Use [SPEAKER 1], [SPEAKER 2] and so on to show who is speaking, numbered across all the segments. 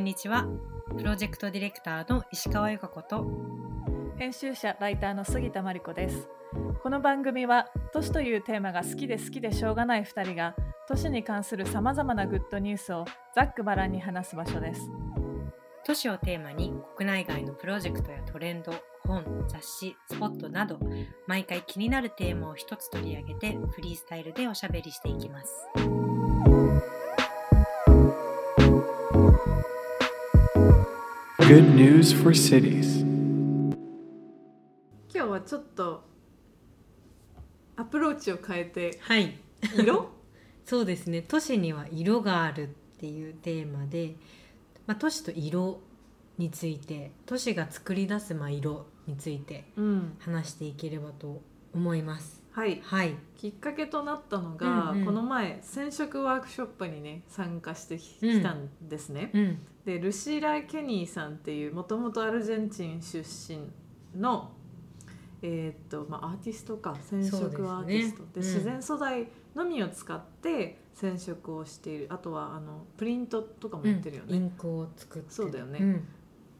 [SPEAKER 1] んにちは。プロジェクトディレクターの石川由香子と。
[SPEAKER 2] 編集者ライターの杉田真理子です。この番組は都市というテーマが好きで好きでしょうがない2人が都市に関するさまざまなグッドニュースをざっくばらんに話す場所です。
[SPEAKER 1] 都市をテーマに国内外のプロジェクトやトレンド本雑誌スポットなど毎回気になるテーマを一つ取り上げてフリースタイルでおしゃべりしていきます
[SPEAKER 3] Good news for cities.
[SPEAKER 2] 今日はちょっとアプローチを変えて
[SPEAKER 1] はい。
[SPEAKER 2] 色？
[SPEAKER 1] そうですね。都市には色があるっていうテーマで、まあ、都市と色について都市が作り出すまあ色について
[SPEAKER 2] うん。
[SPEAKER 1] 話していければと思います
[SPEAKER 2] はい。
[SPEAKER 1] はい。
[SPEAKER 2] きっかけとなったのが、
[SPEAKER 1] うんうん。
[SPEAKER 2] この前染色ワークショップにね参加してき,、
[SPEAKER 1] うん
[SPEAKER 2] たんですね、
[SPEAKER 1] うん。
[SPEAKER 2] でルシーラ・ケニーさんっていうもともとアルゼンチン出身のえーっとまあ、アーティストか染色アーティスト。で,、
[SPEAKER 1] ねうん。
[SPEAKER 2] 自然素材のみを使って染色をしている。あとはあのプリントとかもやってるよね、
[SPEAKER 1] インクを作って
[SPEAKER 2] そうだよね。
[SPEAKER 1] ん。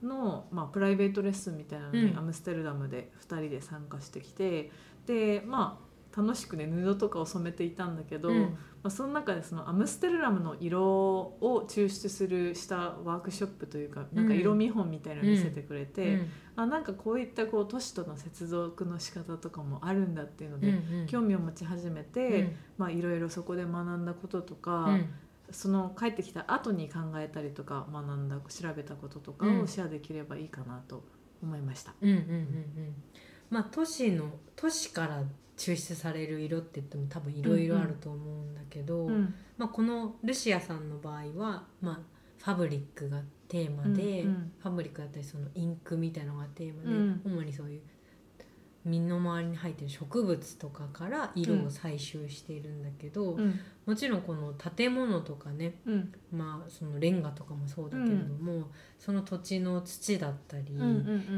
[SPEAKER 2] の、まあ、プライベートレッスンみたいなのに、
[SPEAKER 1] うん。
[SPEAKER 2] アムステルダムで2人で参加してきてでまあ楽しくね布とかを染めていたんだけど、
[SPEAKER 1] うん。
[SPEAKER 2] まあ、その中でそのアムステルダムの色を抽出するしたワークショップというかなんか色見本みたいなの見せてくれて、
[SPEAKER 1] うん。
[SPEAKER 2] あなんかこういったこう都市との接続の仕方とかもあるんだっていうので、
[SPEAKER 1] うんうん。
[SPEAKER 2] 興味を持ち始めて、
[SPEAKER 1] うん。
[SPEAKER 2] まあいろいろそこで学んだこととか、
[SPEAKER 1] うん。
[SPEAKER 2] その帰ってきた後に考えたりとか学んだ調べたこととか
[SPEAKER 1] うん。
[SPEAKER 2] をシェアできればいいかなと思いました。
[SPEAKER 1] うんうんうんうんまあ都市の都市から抽出される色って言っても多分いろいろあると思うんだけど、
[SPEAKER 2] うん。
[SPEAKER 1] まあ、このルシアさんの場合は、まあ、ファブリックがテーマで、
[SPEAKER 2] うんうん。
[SPEAKER 1] ファブリックだったりそのインクみたいなのがテーマで、
[SPEAKER 2] うん。
[SPEAKER 1] 主にそういう身の回りに入ってる植物とかから色を採集しているんだけど、
[SPEAKER 2] うん。
[SPEAKER 1] もちろんこの建物とかね
[SPEAKER 2] うん。
[SPEAKER 1] まあそのレンガとかもそうだけれども、その土地の土だったり、
[SPEAKER 2] うんう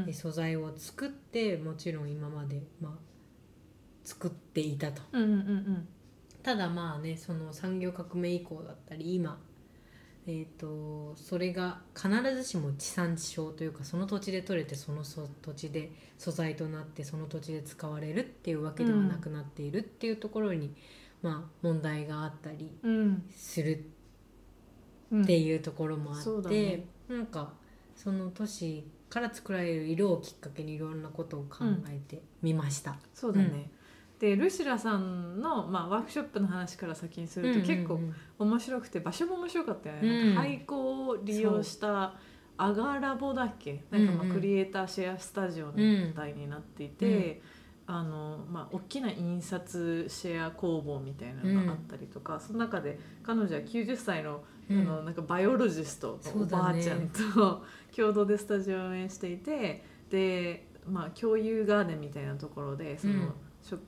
[SPEAKER 2] ん
[SPEAKER 1] で素材を作ってもちろん今まで、まあ、作っていたと。
[SPEAKER 2] うんうんうん。
[SPEAKER 1] ただまあねその産業革命以降だったり今、えー、とそれが必ずしも地産地消というかその土地で採れてそのそ土地で素材となってその土地で使われるっていうわけではなくなっているっていうところに、まあ、問題があったり
[SPEAKER 2] うん
[SPEAKER 1] する
[SPEAKER 2] うん
[SPEAKER 1] っていうところもあって、
[SPEAKER 2] そうだね
[SPEAKER 1] なんかその都市から作られる色をきっかけにいろんなことを考えてみました。
[SPEAKER 2] そうだね。でルシラさんの、まあ、ワークショップの話から先にすると、結構面白くて場所も面白かったよね、廃校を利用したアガラボだっけ？なんかまあクリエイターシェアスタジオみたいになっていて、あのまあ、大きな印刷シェア工房みたいなのがあったりとか、その中で彼女は90歳の,、
[SPEAKER 1] うん。
[SPEAKER 2] あのなんかバイオロジストのおばあちゃんと、共同でスタジオを運営していてで、まあ、共有ガーデンみたいなところでその、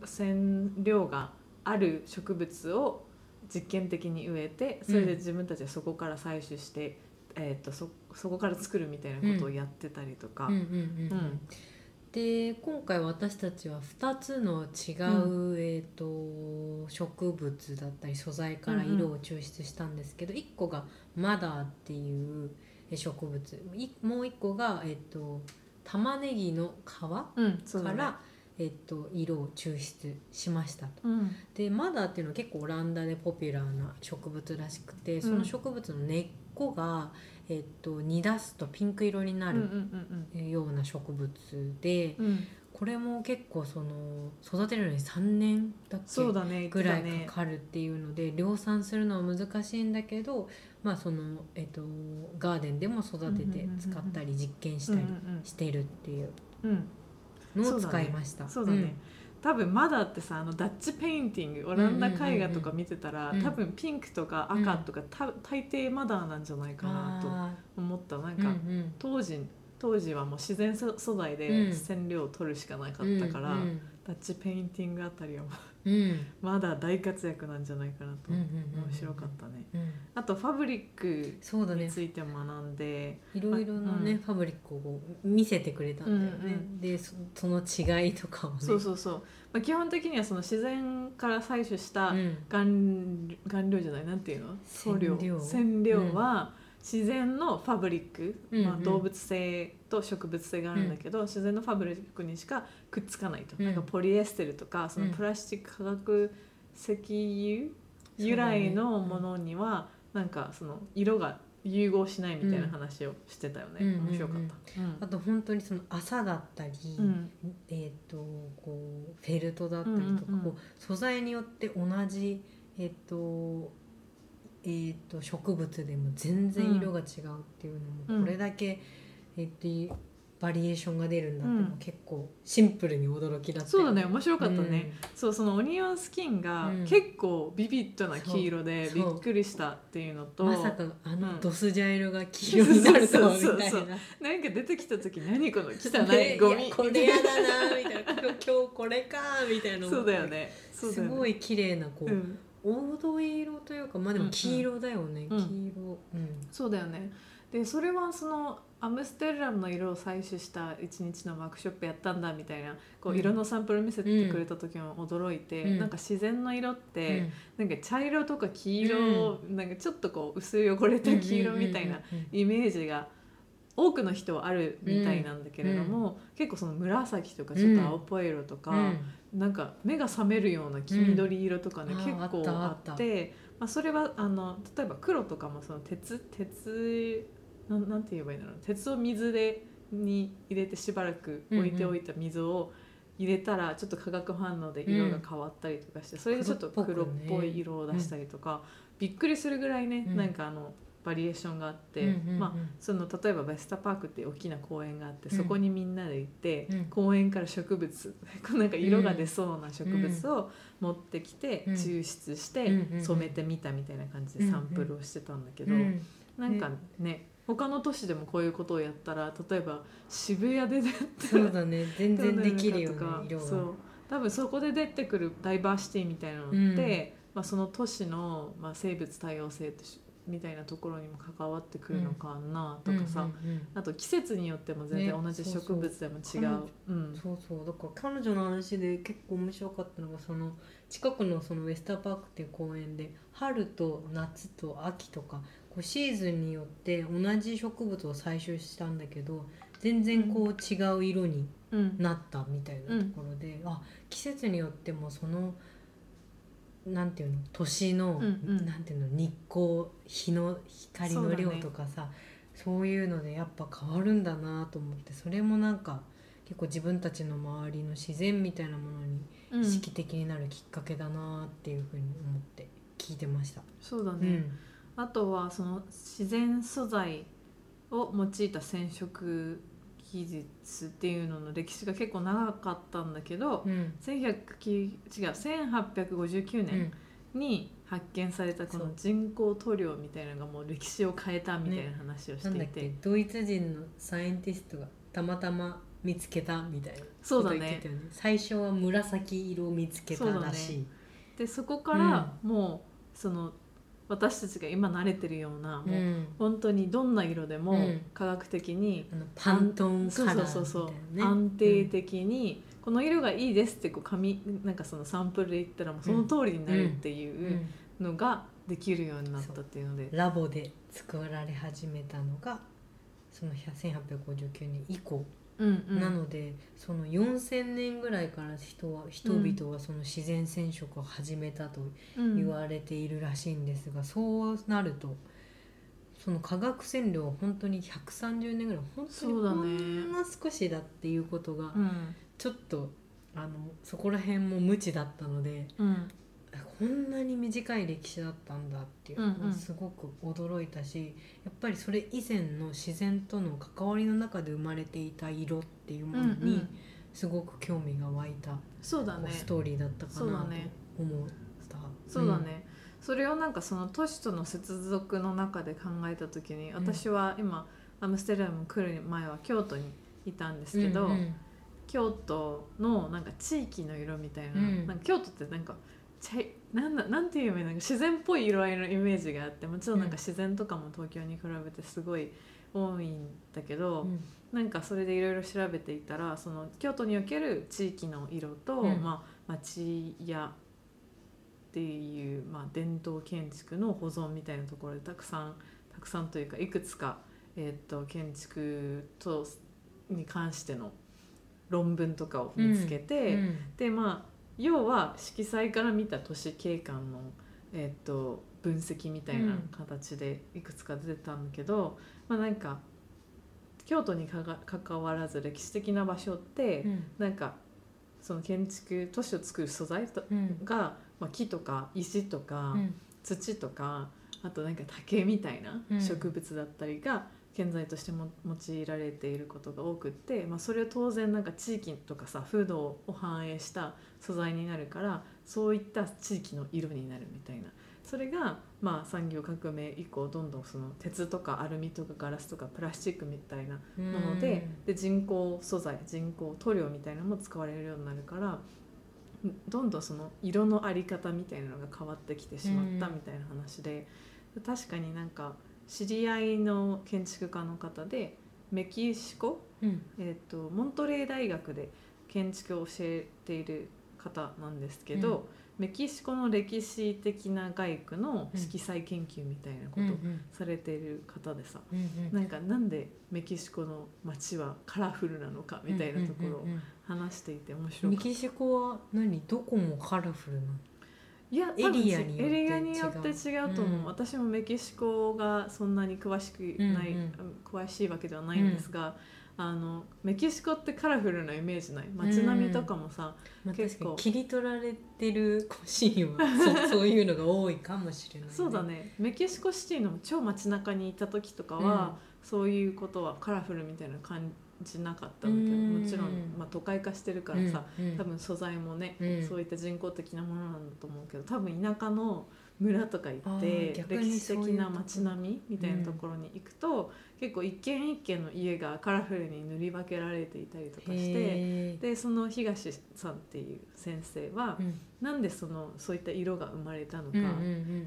[SPEAKER 2] 染料がある植物を実験的に植えてそれで自分たちはそこから採取して、えー、とそそこから作るみたいなことをやってたりとか。
[SPEAKER 1] うんうんうん
[SPEAKER 2] うん。
[SPEAKER 1] で今回私たちは2つの違う、えー、と植物だったり素材から色を抽出したんですけど、1個がマダーっていうえ植物。いもう1個が、えー、と玉ねぎの皮か
[SPEAKER 2] うんね。
[SPEAKER 1] ら、えー、と色を抽出しましたと。
[SPEAKER 2] うん。
[SPEAKER 1] でマダーっていうのは結構オランダでポピュラーな植物らしくてその植物の根っこが、えっと煮出すとピンク色になる
[SPEAKER 2] うん
[SPEAKER 1] ような植物で、
[SPEAKER 2] うん。うん
[SPEAKER 1] これも結構その育てるのに3年だっ
[SPEAKER 2] そう
[SPEAKER 1] け
[SPEAKER 2] だね
[SPEAKER 1] ぐらいかかるっていうので量産するのは難しいんだけど、まあそのえっとガーデンでも育てて使ったり実験したりしてるっていう。
[SPEAKER 2] うんうん
[SPEAKER 1] のを使いました。
[SPEAKER 2] そうだね、多分 madderってさあの Dutch painting オランダ絵画とか見てたら、
[SPEAKER 1] うん
[SPEAKER 2] 多分ピンクとか赤とか、た大抵 madder なんじゃない
[SPEAKER 1] うん
[SPEAKER 2] かなと
[SPEAKER 1] あ
[SPEAKER 2] 思った。なん
[SPEAKER 1] ー
[SPEAKER 2] か、
[SPEAKER 1] うんうん。
[SPEAKER 2] 当時当時はもう自然素素材
[SPEAKER 1] うん。
[SPEAKER 2] で染料を取るしかなかったから、
[SPEAKER 1] うん
[SPEAKER 2] Dutch painting あたりは
[SPEAKER 1] うん。うん
[SPEAKER 2] まだ大活躍なんじゃないかなと、
[SPEAKER 1] うんうんうん
[SPEAKER 2] 面白かったね。
[SPEAKER 1] うん。
[SPEAKER 2] あとファブリックについても学んで、
[SPEAKER 1] いろいろなね、
[SPEAKER 2] うん。
[SPEAKER 1] ファブリックを見せてくれたんだよね、
[SPEAKER 2] うんうん
[SPEAKER 1] でそその違いとかをね。
[SPEAKER 2] そうそうそう、まあ、基本的にはその自然から採取した
[SPEAKER 1] うん。
[SPEAKER 2] 顔顔料じゃない？なんていうの？
[SPEAKER 1] 染料。
[SPEAKER 2] 染料。は、自然のファブリック、
[SPEAKER 1] うんうん。
[SPEAKER 2] まあ、動物性と植物性があるんだけど、自然のファブリックにしかくっつかないと、
[SPEAKER 1] うん。
[SPEAKER 2] なんかポリエステルとかその
[SPEAKER 1] うん。
[SPEAKER 2] プラスチック化学石油由来のものにはなんかその色が融合しないみたいな話をしてたよね、
[SPEAKER 1] うん
[SPEAKER 2] 面白かった。
[SPEAKER 1] あと本当にその麻だったり、
[SPEAKER 2] うん。
[SPEAKER 1] えっ、とこうフェルトだったりとか、
[SPEAKER 2] うんうんうん。
[SPEAKER 1] こう素材によって同じえっ、とえー、と植物でも全然色が違うっていうのも、
[SPEAKER 2] うん。
[SPEAKER 1] これだけ、えっとバリエーションが出るんだって結構シンプルに驚きだった
[SPEAKER 2] そうだ
[SPEAKER 1] よ
[SPEAKER 2] ね面白かったね、そうそのオニオンスキンが
[SPEAKER 1] うん。
[SPEAKER 2] 結構ビビッドな黄色でびっくりしたっていうのと、
[SPEAKER 1] うんまさかあ
[SPEAKER 2] うん。
[SPEAKER 1] のドスジャ色が黄色になるとはみたいな。
[SPEAKER 2] なんか出てきた時何この汚
[SPEAKER 1] ね
[SPEAKER 2] いゴミ。
[SPEAKER 1] やこれやだなみたいな。今日これかみたいな
[SPEAKER 2] そうだよね。
[SPEAKER 1] すごい綺麗なこう、
[SPEAKER 2] うん、
[SPEAKER 1] 黄土色というかまあでも黄色だよね、
[SPEAKER 2] うん。うん
[SPEAKER 1] 黄色。うん。
[SPEAKER 2] そうだよね。でそれはそのアムステルダムの色を採取した一日のワークショップやったんだみたいなこ
[SPEAKER 1] う
[SPEAKER 2] うん。色のサンプル見せてくれた時も驚いて、
[SPEAKER 1] うん。
[SPEAKER 2] なんか自然の色って、
[SPEAKER 1] うん。
[SPEAKER 2] なんか茶色とか黄色、なんかちょっとこう薄汚れた黄色みたいな
[SPEAKER 1] うんうん
[SPEAKER 2] イメージが多くの人はあるみたいなんだけれども、結構その紫とかちょっと青っぽい色とか、
[SPEAKER 1] うん
[SPEAKER 2] なんか目が覚めるような黄緑色とかね、
[SPEAKER 1] うん。
[SPEAKER 2] 結構
[SPEAKER 1] あ
[SPEAKER 2] あ
[SPEAKER 1] っ
[SPEAKER 2] てまあ、それはあの例えば黒とかもその鉄鉄なんなんて言えばいいんだろう鉄を水でに入れてしばらく置いておいた水を入れたらちょっと化学反応で色が変わったりとかして、それでちょっと黒っぽい色を出したりとか、びっくりするぐらいね、
[SPEAKER 1] うん。
[SPEAKER 2] なんかあのバリエーションがあって、
[SPEAKER 1] うんうんうん。
[SPEAKER 2] まあその例えばベスタパークっていう大きな公園があって、
[SPEAKER 1] うん。
[SPEAKER 2] そこにみんなで行って、
[SPEAKER 1] うん。
[SPEAKER 2] 公園から植物 なんか色が出そうな植物を持ってきて、
[SPEAKER 1] うん。
[SPEAKER 2] 抽出して
[SPEAKER 1] うん
[SPEAKER 2] 染めてみたみたいな感じでサンプルをしてたんだけど、
[SPEAKER 1] うん。
[SPEAKER 2] なんかね他の都市でもこういうことをやったら例えば渋谷で出て
[SPEAKER 1] そうだね。全然できるよね
[SPEAKER 2] とか
[SPEAKER 1] 色が
[SPEAKER 2] そう。多分そこで出てくるダイバーシティみたいなのって、まあ、その都市の、まあ、生物多様性としみたいなところにも関わってくるのかなとかさ、
[SPEAKER 1] うんうんうん。
[SPEAKER 2] あと季節によっても全然
[SPEAKER 1] ね
[SPEAKER 2] 同じ植物でも違う。うん。
[SPEAKER 1] そうそう。だから彼女の話で結構面白かったのがその近くのそのウェスターパークっていう公園で春と夏と秋とかこうシーズンによって同じ植物を採集したんだけど全然こう違う色に
[SPEAKER 2] うん。
[SPEAKER 1] なったみたいなところで、あ季節によってもそのなんていうの？年の、
[SPEAKER 2] うんうん。
[SPEAKER 1] なんていうの？日光日の光の量とかさそう,、いうのでやっぱ変わるんだなと思ってそれもなんか結構自分たちの周りの自然みたいなものに
[SPEAKER 2] うん。
[SPEAKER 1] 意識的になるきっかけだなっていうふうに思って聞いてました。
[SPEAKER 2] そうだね、
[SPEAKER 1] うん。
[SPEAKER 2] あとはその自然素材を用いた染色技術っていうのの歴史が結構長かったんだけど、
[SPEAKER 1] うん。
[SPEAKER 2] 1109違う1859年に発見されたこの人工塗料みたいなのがもう歴史を変えたみたいな話をし
[SPEAKER 1] なんだっ
[SPEAKER 2] ていて、
[SPEAKER 1] け？ドイツ人のサイエンティストがたまたま見つけたみたいな
[SPEAKER 2] そうだね
[SPEAKER 1] こと言ってたよね。最初は紫色を見つけたらしい。
[SPEAKER 2] でそこからもうその私たちが今慣れてるような、
[SPEAKER 1] う
[SPEAKER 2] もうん本当にどんな色でも
[SPEAKER 1] うん。
[SPEAKER 2] 科学的に
[SPEAKER 1] あのパントンカラーね。
[SPEAKER 2] そうそうそう、安定的にこの色がいいですってこう紙なんかそのサンプルで言ったらもうその通りになるって
[SPEAKER 1] うん
[SPEAKER 2] いううん。のができるようになったっていうので、
[SPEAKER 1] ラボで作られ始めたのがその1859年以降、
[SPEAKER 2] うんうん。
[SPEAKER 1] なのでその4,000年ぐらいから人は人々はその自然染色を始めたと
[SPEAKER 2] うん。
[SPEAKER 1] 言われているらしいんですが、そうなるとその化学染料は本当に130年ぐらい本当にほんの少しだっていうことが
[SPEAKER 2] うん。
[SPEAKER 1] ちょっとあのそこら辺も無知だったので
[SPEAKER 2] うん
[SPEAKER 1] こんなに短い歴史だったんだっていうの
[SPEAKER 2] うんうん。
[SPEAKER 1] がすごく驚いたし、やっぱりそれ以前の自然との関わりの中で生まれていた色っていうものに
[SPEAKER 2] うんうん。
[SPEAKER 1] すごく興味が湧いた、
[SPEAKER 2] そうだね。
[SPEAKER 1] ストーリーだったかなと思った。
[SPEAKER 2] そうだね、それをなんかその都市との接続の中で考えた時に
[SPEAKER 1] ん。
[SPEAKER 2] 私は今アムステルダム来る前は京都にいたんです
[SPEAKER 1] うん、
[SPEAKER 2] けど、
[SPEAKER 1] うんうん。
[SPEAKER 2] 京都のなんか地域の色みたいな,、
[SPEAKER 1] うん。
[SPEAKER 2] なんか京都ってなんか茶いなんだなんていう意味なんか自然っぽい色合いのイメージがあってもちろんなんか自然とかも東京に比べてすごい多いんだけど、
[SPEAKER 1] うん。
[SPEAKER 2] なんかそれでいろいろ調べていたらその京都における地域の色と、
[SPEAKER 1] うん。
[SPEAKER 2] まあ、町屋っていう、まあ、伝統建築の保存みたいなところでたくさんたくくさんというかいくつか、えー、と建築とに関しての論文とかを見つけて、
[SPEAKER 1] うん。
[SPEAKER 2] でまあ要は色彩から見た都市景観の、えー、と分析みたいな形でいくつか出てたんだけど、まあなんか京都にかが関わらず歴史的な場所って、
[SPEAKER 1] うん。
[SPEAKER 2] なんかその建築都市を作る素材と
[SPEAKER 1] うん。
[SPEAKER 2] が、まあ、木とか石とか、
[SPEAKER 1] うん。
[SPEAKER 2] 土とかあとなんか竹みたいな
[SPEAKER 1] うん。
[SPEAKER 2] 植物だったりが建材としても用いられていることが多くって、まあ、それは当然なんか地域とかさ風土を反映した素材になるからそういった地域の色になるみたいな。それがまあ産業革命以降どんどんその鉄とかアルミとかガラスとかプラスチックみたいなもので,、で人工素材人工塗料みたいなのも使われるようになるからどんどんその色のあり方みたいなのが変わってきてしまった
[SPEAKER 1] うん
[SPEAKER 2] みたいな話で、確かになんか知り合いの建築家の方でメキシコ、
[SPEAKER 1] うん。
[SPEAKER 2] えー、とモントレー大学で建築を教えている方なんですけど、メキシコの歴史的な街区の色彩研究みたいなことを
[SPEAKER 1] うんうん。
[SPEAKER 2] されている方でさ、
[SPEAKER 1] うんうん。
[SPEAKER 2] なんかなんでメキシコの街はカラフルなのかみたいなところを
[SPEAKER 1] うんうんうん
[SPEAKER 2] 話していて面白かった。
[SPEAKER 1] メキシコは何？どこもカラフルない
[SPEAKER 2] や
[SPEAKER 1] エリアによって
[SPEAKER 2] エリアによって違うと思う、
[SPEAKER 1] うん。
[SPEAKER 2] 私もメキシコがそんなに詳しくない、
[SPEAKER 1] うん
[SPEAKER 2] 詳しいわけではないんですが、あのメキシコってカラフルなイメージない？街並みとかもさ、
[SPEAKER 1] まあ、
[SPEAKER 2] 結構。
[SPEAKER 1] 確かに切り取られてるシーンはそ そういうのが多いかもしれない、
[SPEAKER 2] そうだね。メキシコシティの超街中にいた時とかは、そういうことはカラフルみたいな感じなかったんだけど、
[SPEAKER 1] うん。
[SPEAKER 2] もちろん、まあ、都会化してるからさ、多分素材もね、
[SPEAKER 1] うん。
[SPEAKER 2] そういった人工的なものなんだと思うけど多分田舎の村とか行
[SPEAKER 1] あ
[SPEAKER 2] って歴史的な街並みみたいなところに行くと、結構一軒一軒の家がカラフルに塗り分けられていたりとかしてでその東さんっていう先生は、
[SPEAKER 1] うん。
[SPEAKER 2] なんでそのそういった色が生まれたのか、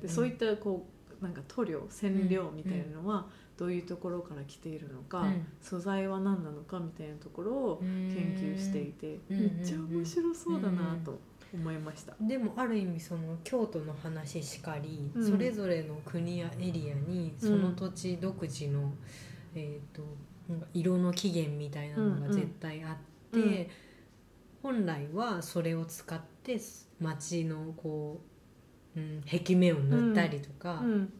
[SPEAKER 2] でそういったこうなんか塗料染料みたいなのはどういうところから来ているのか、
[SPEAKER 1] うん。
[SPEAKER 2] 素材は何なのかみたいなところを研究していて、
[SPEAKER 1] うん。
[SPEAKER 2] めっちゃ面白そうだなと思いました。
[SPEAKER 1] でもある意味その京都の話しかり、
[SPEAKER 2] うん。
[SPEAKER 1] それぞれの国やエリアにその土地独自の、えー、となんか色の起源みたいなのが絶対あって、本来はそれを使って街のこう、うん、壁面を塗ったりとか、
[SPEAKER 2] うん、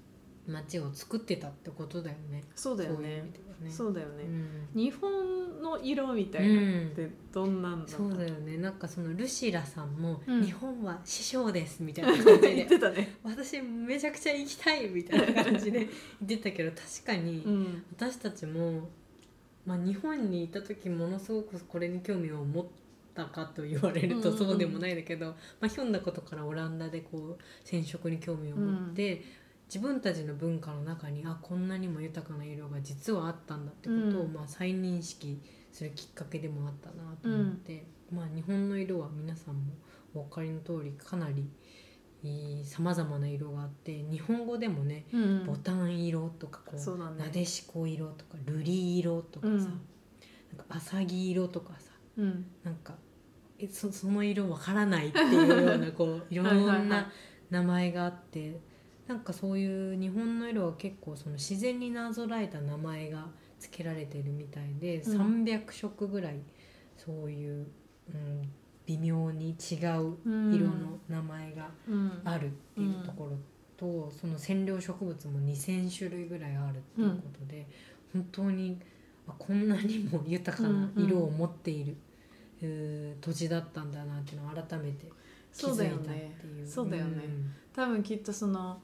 [SPEAKER 1] 街を作ってたってことだよね。
[SPEAKER 2] そうだよね。そうだよね、
[SPEAKER 1] うん。
[SPEAKER 2] 日本の色みたいなってどんなんだ
[SPEAKER 1] そうだよね。なんかそのルシラさんも「
[SPEAKER 2] うん。
[SPEAKER 1] 日本は師匠です」みたいな感じ
[SPEAKER 2] 言
[SPEAKER 1] で
[SPEAKER 2] ってたね。
[SPEAKER 1] 私めちゃくちゃ行きたいみたいな感じで 言ってたけど確かに
[SPEAKER 2] うん。
[SPEAKER 1] 私たちも、まあ、日本にいた時ものすごくこれに興味を持ったかと言われるとそうでもないんだけど、まあ、ひょんなことからオランダでこう染色に興味を持って、自分たちの文化の中にあこんなにも豊かな色が実はあったんだってことを、
[SPEAKER 2] うん。
[SPEAKER 1] まあ、再認識するきっかけでもあったなと思って、まあ、日本の色は皆さんもお分かりの通りかなりさまざまな色があって日本語でもね
[SPEAKER 2] うん
[SPEAKER 1] ボタン色とかこうなでしこ色とか瑠璃色とかさ、
[SPEAKER 2] うん。
[SPEAKER 1] なんかアサギ色とかさ
[SPEAKER 2] うん。
[SPEAKER 1] なんかえそその色わからないっていうようなこう いろんな名前があってなんかそういう日本の色は結構その自然になぞらえた名前が付けられてるみたいで、
[SPEAKER 2] うん。
[SPEAKER 1] 300色ぐらいそういう、うん、微妙に違う
[SPEAKER 2] うん
[SPEAKER 1] 色の名前が
[SPEAKER 2] うん。
[SPEAKER 1] あるっていうところと、その染料植物も2,000種類ぐらいあるっていうことで、本当にあこんなにも豊かな色を持っている、うー土地だったんだなっていうのを改めて気づいたって
[SPEAKER 2] だよね。
[SPEAKER 1] いう。
[SPEAKER 2] そうだよね。多分きっとその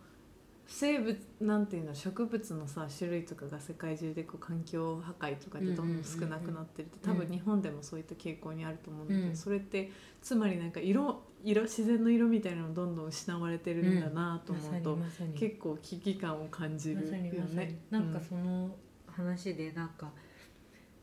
[SPEAKER 2] 生物なんていうの植物のさ種類とかが世界中でこう環境破壊とかでどんどん少なくなってるって多分日本でもそういった傾向にあると思うんだけど、
[SPEAKER 1] うん
[SPEAKER 2] それってつまりなんか色色自然の色みたいなのどんどん失われてるんだなと思うと、
[SPEAKER 1] にまさに。
[SPEAKER 2] 結構危機感を感じ
[SPEAKER 1] ま
[SPEAKER 2] るよ
[SPEAKER 1] さにまさに。
[SPEAKER 2] ね。
[SPEAKER 1] なんかその話でなんか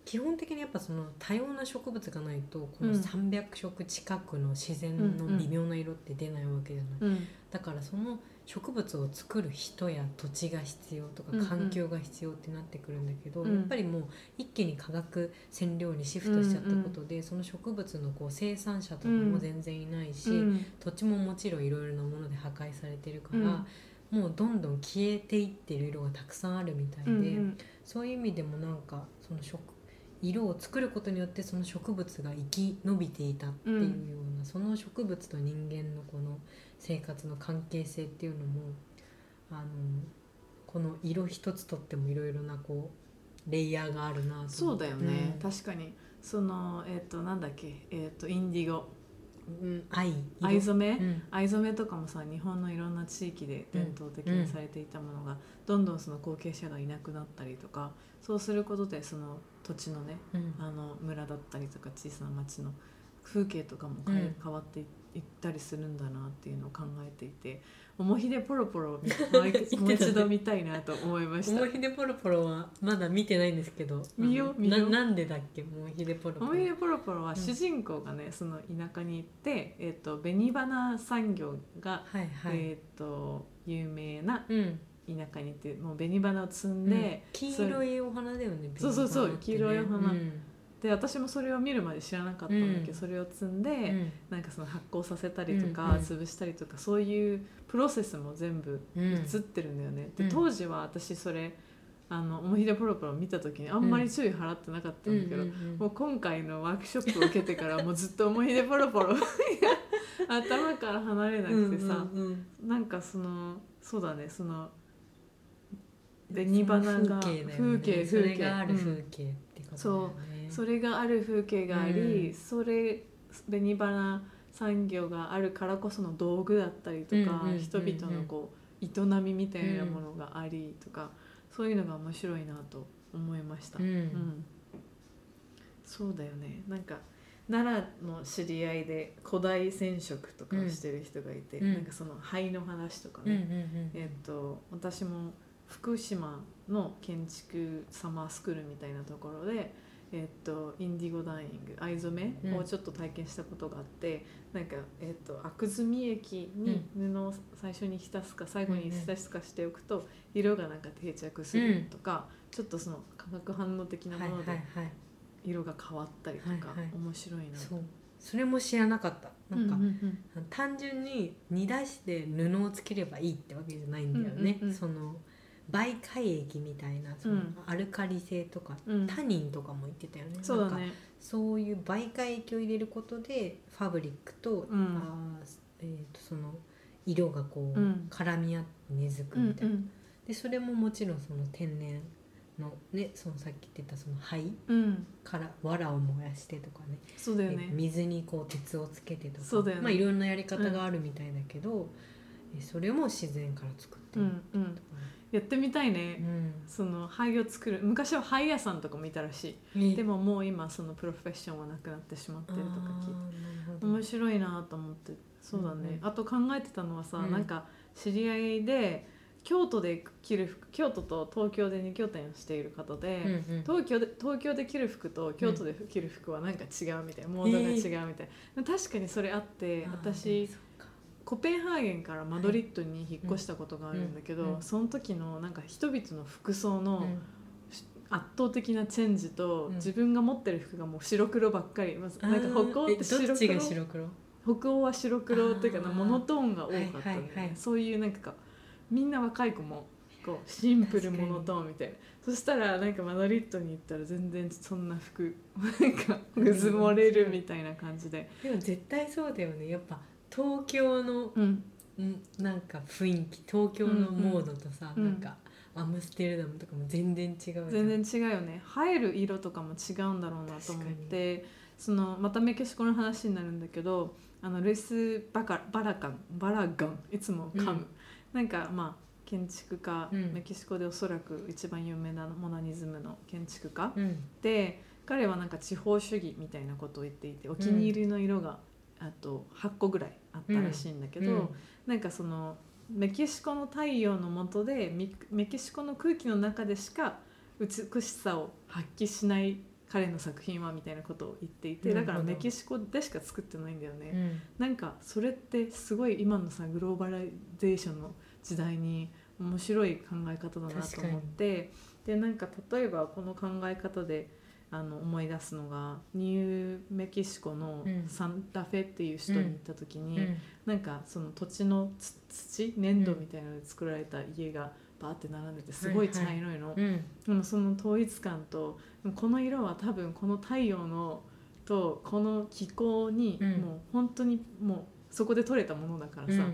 [SPEAKER 1] 基本的にやっぱその多様な植物がないとこの
[SPEAKER 2] うん。
[SPEAKER 1] 300色近くの自然の微妙な色って出ないわけじゃない。
[SPEAKER 2] うん
[SPEAKER 1] だからその植物を作る人や土地が必要とか
[SPEAKER 2] うんうん。
[SPEAKER 1] 環境が必要ってなってくるんだけど、
[SPEAKER 2] うん。
[SPEAKER 1] やっぱりもう一気に化学染料にシフトしちゃったことで、その植物のこう生産者とかも全然いないし、
[SPEAKER 2] うん。
[SPEAKER 1] 土地ももちろんいろいろなもので破壊されてるから、
[SPEAKER 2] うん。
[SPEAKER 1] もうどんどん消えていってる色がたくさんあるみたいで、
[SPEAKER 2] うんうん。
[SPEAKER 1] そういう意味でもなんかその植色を作ることによってその植物が生き延びていたっていうような、その植物と人間のこの生活の関係性っていうのもあのこの色一つとってもいろいろなこうレイヤーがあるなと
[SPEAKER 2] そうだよね、
[SPEAKER 1] うん
[SPEAKER 2] 確かに。そのえっ、となんだっけ。えっ、とインディゴ。
[SPEAKER 1] うん、愛色。
[SPEAKER 2] 藍染め、
[SPEAKER 1] うん。
[SPEAKER 2] 藍染めとかもさ日本のいろんな地域で伝統的にされていたものが、どんどんその後継者がいなくなったりとかそうすることでその土地のね
[SPEAKER 1] うん。
[SPEAKER 2] あの村だったりとか小さな町の風景とかも変わっていいったりするんだなっていうのを考えていて「おもひでポロポロ」もう一もう一度見たいなと思いました。
[SPEAKER 1] 思い。出ポロポロはまだ見てないんですけど。
[SPEAKER 2] 見よ見よう。
[SPEAKER 1] ななんでだっけ？思い出ポロポロ。
[SPEAKER 2] 思い出ポロポロは
[SPEAKER 1] ん
[SPEAKER 2] 主人公がね、その田舎に行って、えっと紅花産業が、
[SPEAKER 1] はいはい、
[SPEAKER 2] えっと有名な
[SPEAKER 1] うん。
[SPEAKER 2] 田舎に行ってもう紅花を摘んで、
[SPEAKER 1] 黄色いお花だよね
[SPEAKER 2] そうそうそう黄色いお花。
[SPEAKER 1] うん
[SPEAKER 2] で私もそれを見るまで知らなかったんだけど、
[SPEAKER 1] うん。
[SPEAKER 2] それを摘んで、
[SPEAKER 1] うん。
[SPEAKER 2] なんかその発酵させたりとか、
[SPEAKER 1] うんうん
[SPEAKER 2] 潰したりとかそういうプロセスも全部
[SPEAKER 1] うん。
[SPEAKER 2] 映ってるんだよね。
[SPEAKER 1] うん。
[SPEAKER 2] で当時は私それあの「おもひでポロポロ」見た時にあんまり注意払ってなかったんだけど、もう今回のワークショップを受けてからもうずっと「おもひでポロポロ」頭から離れなくてさ、
[SPEAKER 1] うんうんうん。
[SPEAKER 2] なんかそのそうだねその紅花が
[SPEAKER 1] 風景ね。
[SPEAKER 2] 風景風景。
[SPEAKER 1] がある
[SPEAKER 2] うん
[SPEAKER 1] 風景ってことだよね、
[SPEAKER 2] それがある風景があり、
[SPEAKER 1] うん。
[SPEAKER 2] それ紅花産業があるからこその道具だったりとか、
[SPEAKER 1] うんうんうんうん
[SPEAKER 2] 人々のこう営みみたいなものがありとか、そういうのが面白いなと思いました。
[SPEAKER 1] うん。
[SPEAKER 2] そうだよね。なんか奈良の知り合いで古代染色とかをしてる人がいて、
[SPEAKER 1] うん。
[SPEAKER 2] なんかその灰の話とか
[SPEAKER 1] うんうん
[SPEAKER 2] ね、えっと私も福島の建築サマースクールみたいなところで、えっとインディゴダイイング藍染めをちょっと体験したことがあって、なんか、えっとアクズミ液に布を最初に浸すか最後に浸すかしておくと色がなんか定着するとか、ちょっとその化学反応的なもので
[SPEAKER 1] はい
[SPEAKER 2] 色が変わったりとか、面白いな。
[SPEAKER 1] そう。それも知らなかった。なんか、
[SPEAKER 2] うんうん
[SPEAKER 1] 単純に煮出して布をつければいいってわけじゃないんだよね、
[SPEAKER 2] うんうんうん。
[SPEAKER 1] その媒介液みたいなその
[SPEAKER 2] うん。
[SPEAKER 1] アルカリ性とか、
[SPEAKER 2] うん。
[SPEAKER 1] タニンとかも言ってたよね。
[SPEAKER 2] そうだね。
[SPEAKER 1] そういう媒介液を入れることでファブリックと,、
[SPEAKER 2] うん。
[SPEAKER 1] あーえー、とその色がこう、
[SPEAKER 2] うん。
[SPEAKER 1] 絡み合って根付く
[SPEAKER 2] うん
[SPEAKER 1] みたいな、
[SPEAKER 2] うん
[SPEAKER 1] でそれももちろんその天然のねそのさっき言ってたその灰
[SPEAKER 2] うん。
[SPEAKER 1] から藁を燃やしてとかね。で
[SPEAKER 2] そうだよね。
[SPEAKER 1] 水にこう鉄をつけてとか。
[SPEAKER 2] そうだよね。
[SPEAKER 1] まあいろんなやり方があるみたいだけど、えそれも自然から作ってる。
[SPEAKER 2] うんうん。やってみたいね、
[SPEAKER 1] うん。
[SPEAKER 2] その灰を作る。昔は灰屋さんとかもいたらしい。でももう今そのプロフェッションはなくなってしまってるとか聞いて。
[SPEAKER 1] て
[SPEAKER 2] 面白いなと思って。そうだね、
[SPEAKER 1] うん
[SPEAKER 2] あと考えてたのはさ、
[SPEAKER 1] うん。
[SPEAKER 2] なんか知り合いで京都で着る服京都と東京で2拠点している方で、
[SPEAKER 1] うんうん。
[SPEAKER 2] 東京で東京で着る服と京都で着る服はなんか違うみたいな、モードが違うみたいな、確かにそれあって私コペンハーゲンからマドリッドに引っ越したことがあるんだけど、その時のなんか人々の服装の
[SPEAKER 1] うん。
[SPEAKER 2] 圧倒的なチェンジと、
[SPEAKER 1] うん。
[SPEAKER 2] 自分が持ってる服がもう白黒ばっかり。なんか北欧って白黒？北欧は白黒っていうかモノトーンが多かったんだよね、
[SPEAKER 1] はいはいはい
[SPEAKER 2] そういうなんかみんな若い子もこうシンプルモノトーンみたいな。そしたらなんかマドリッドに行ったら全然そんな服なんかうずもれるみたいな感じで、
[SPEAKER 1] でも絶対そうだよね。やっぱ東京の
[SPEAKER 2] うん、
[SPEAKER 1] んなんか雰囲気東京のモードとさ、
[SPEAKER 2] うん
[SPEAKER 1] なんかアムステルダムとかも全然違う
[SPEAKER 2] 全然違うよね。映える色とかも違うんだろうなと思ってそのまたメキシコの話になるんだけどあのルイス・バカバラカンバラガン？いつも噛む、
[SPEAKER 1] うん。
[SPEAKER 2] なんかまあ建築家、
[SPEAKER 1] うん。
[SPEAKER 2] メキシコでおそらく一番有名なモナニズムの建築家、
[SPEAKER 1] うん。
[SPEAKER 2] で彼はなんか地方主義みたいなことを言っていてお気に入りの色が、あと8個ぐらいあったらしいんだけど、
[SPEAKER 1] うん。
[SPEAKER 2] なんかそのメキシコの太陽の下でミメキシコの空気の中でしか美しさを発揮しない彼の作品はみたいなことを言っていてだからメキシコでしか作ってないんだよね。
[SPEAKER 1] うん。
[SPEAKER 2] なんかそれってすごい今のさグローバライゼーションの時代に面白い考え方だなと思ってでなんか例えばこの考え方であの思い出すのがニューメキシコの
[SPEAKER 1] うん。
[SPEAKER 2] サンタフェっていう首都に行った時に、
[SPEAKER 1] うん。
[SPEAKER 2] なんかその土地のつ土粘土みたいなので作られた家がバーって並んでてすごい茶色いの、
[SPEAKER 1] うん。
[SPEAKER 2] でもその統一感とこの色は多分この太陽のとこの気候に
[SPEAKER 1] うん。
[SPEAKER 2] もう本当にもうそこで取れたものだからさ、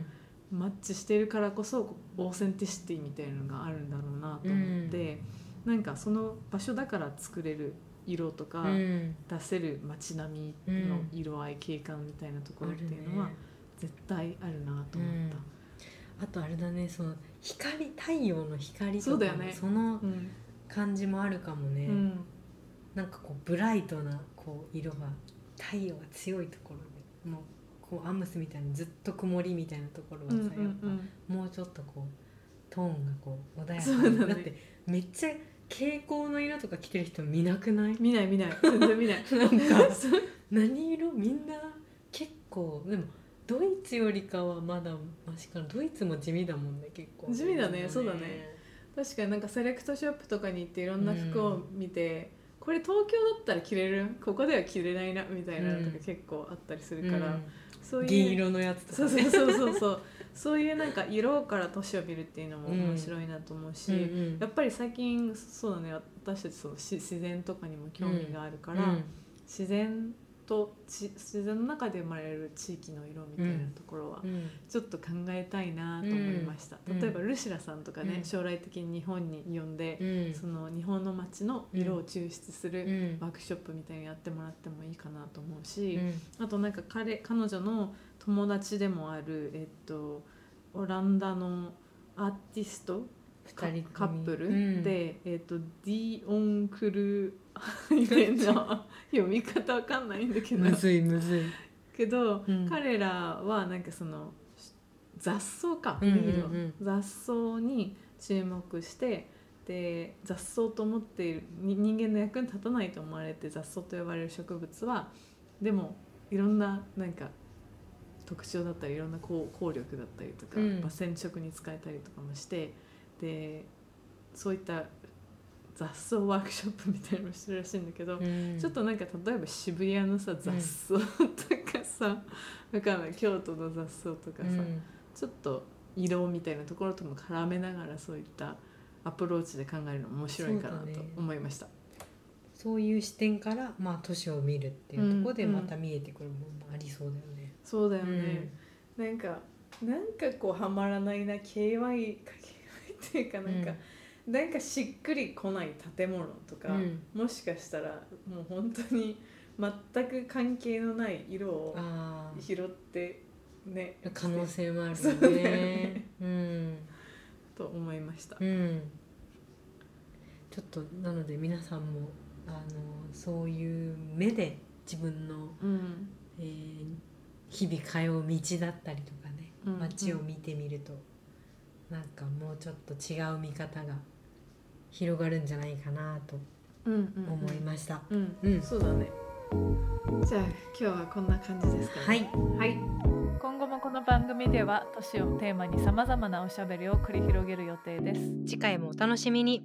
[SPEAKER 2] マッチしているからこそオーセンティシティみたいなのがあるんだろうなと思って、なんかその場所だから作れる色とか、
[SPEAKER 1] うん。
[SPEAKER 2] 出せる街並みの色合い、景観みたいなところっていうのは絶対あるなと思った。
[SPEAKER 1] あとあれだねその光太陽の光とか
[SPEAKER 2] ね。
[SPEAKER 1] その
[SPEAKER 2] うん。
[SPEAKER 1] 感じもあるかもね、
[SPEAKER 2] うん。
[SPEAKER 1] なんかこうブライトなこう色が太陽が強いところでもうこうアムスみたいにずっと曇りみたいなところはさ、やっぱもうちょっとこうトーンがこう穏やか
[SPEAKER 2] そうだね。
[SPEAKER 1] だってめっちゃ蛍光の色とか着てる人見なくない？
[SPEAKER 2] 見ない見ない。全然見ない。
[SPEAKER 1] なんか 何色？みんな結構でもドイツよりかはまだマシかな。ドイツも地味だもんね結構。
[SPEAKER 2] 地味だねそうだね。確かになんかセレクトショップとかに行っていろんな服を見て、これ東京だったら着れる？ここでは着れないなみたいなのとか結構あったりするから、
[SPEAKER 1] うん。
[SPEAKER 2] そういう
[SPEAKER 1] 銀色のやつとか
[SPEAKER 2] そうそうそうそうそう そういうなんか色から年を見るっていうのも面白いなと思うし、
[SPEAKER 1] うんうん。
[SPEAKER 2] やっぱり最近そうだね私たちそのし自然とかにも興味があるから、
[SPEAKER 1] うん。
[SPEAKER 2] 自然とち自然の中で生まれる地域の色みたいなところは
[SPEAKER 1] うん。
[SPEAKER 2] ちょっと考えたいなと思いました、
[SPEAKER 1] うん。
[SPEAKER 2] 例えばルシラさんとかね、
[SPEAKER 1] うん。
[SPEAKER 2] 将来的に日本に呼んで、
[SPEAKER 1] うん。
[SPEAKER 2] その日本の街の色を抽出する
[SPEAKER 1] うん。
[SPEAKER 2] ワークショップみたいにやってもらってもいいかなと思うし、
[SPEAKER 1] うん。
[SPEAKER 2] あとなんか彼彼女の友達でもある、えっと、オランダのアーティストカ
[SPEAKER 1] 二人組。
[SPEAKER 2] カップル、
[SPEAKER 1] うん。
[SPEAKER 2] で、えっと、ディオンクルみたいな 読み方わかんないんだけど。
[SPEAKER 1] むずいむずい。
[SPEAKER 2] けど、
[SPEAKER 1] うん。
[SPEAKER 2] 彼らはなんかその雑草か、
[SPEAKER 1] うんうんうん。
[SPEAKER 2] 雑草に注目してで雑草と思っているに人間の役に立たないと思われて雑草と呼ばれる植物はでもいろんななんか特徴だったりいろんな効効力だったりとか、
[SPEAKER 1] うん
[SPEAKER 2] まあ、染色に使えたりとかもしてでそういった雑草ワークショップみたいなのをしてるらしいんだけど、
[SPEAKER 1] うん
[SPEAKER 2] ちょっとなんか例えば渋谷のさ雑草とかさ、わかんない京都の雑草とかさ、
[SPEAKER 1] うん
[SPEAKER 2] ちょっと色みたいなところとも絡めながらそういったアプローチで考えるの面白いかなと思いました。
[SPEAKER 1] そういう視点からまあ都市を見るっていうところでまた見えてくるものもありそうだよね。
[SPEAKER 2] そうだよね、なんかなんかこうはまらないな KY か KY っていうかなんか、なんかしっくりこない建物とか、
[SPEAKER 1] うん。
[SPEAKER 2] もしかしたらもう本当に全く関係のない色を
[SPEAKER 1] あ
[SPEAKER 2] 拾ってね。
[SPEAKER 1] あ可能性もあるよ
[SPEAKER 2] そうね。
[SPEAKER 1] うん。
[SPEAKER 2] と思いました。
[SPEAKER 1] うん、ちょっとなので皆さんもあのそういう目で自分の、
[SPEAKER 2] うん
[SPEAKER 1] えー日々通う道だったりとかね、
[SPEAKER 2] うん
[SPEAKER 1] 街を見てみるとなんかもうちょっと違う見方が広がるんじゃないかなと
[SPEAKER 2] うんうんうん
[SPEAKER 1] 思いました。
[SPEAKER 2] うん、
[SPEAKER 1] うん
[SPEAKER 2] そうだね。じゃあ今日はこんな感じですかね。
[SPEAKER 1] はい、
[SPEAKER 2] はい。
[SPEAKER 4] 今後もこの番組では都市をテーマにさまざまなおしゃべりを繰り広げる予定です
[SPEAKER 1] 次回もお楽しみに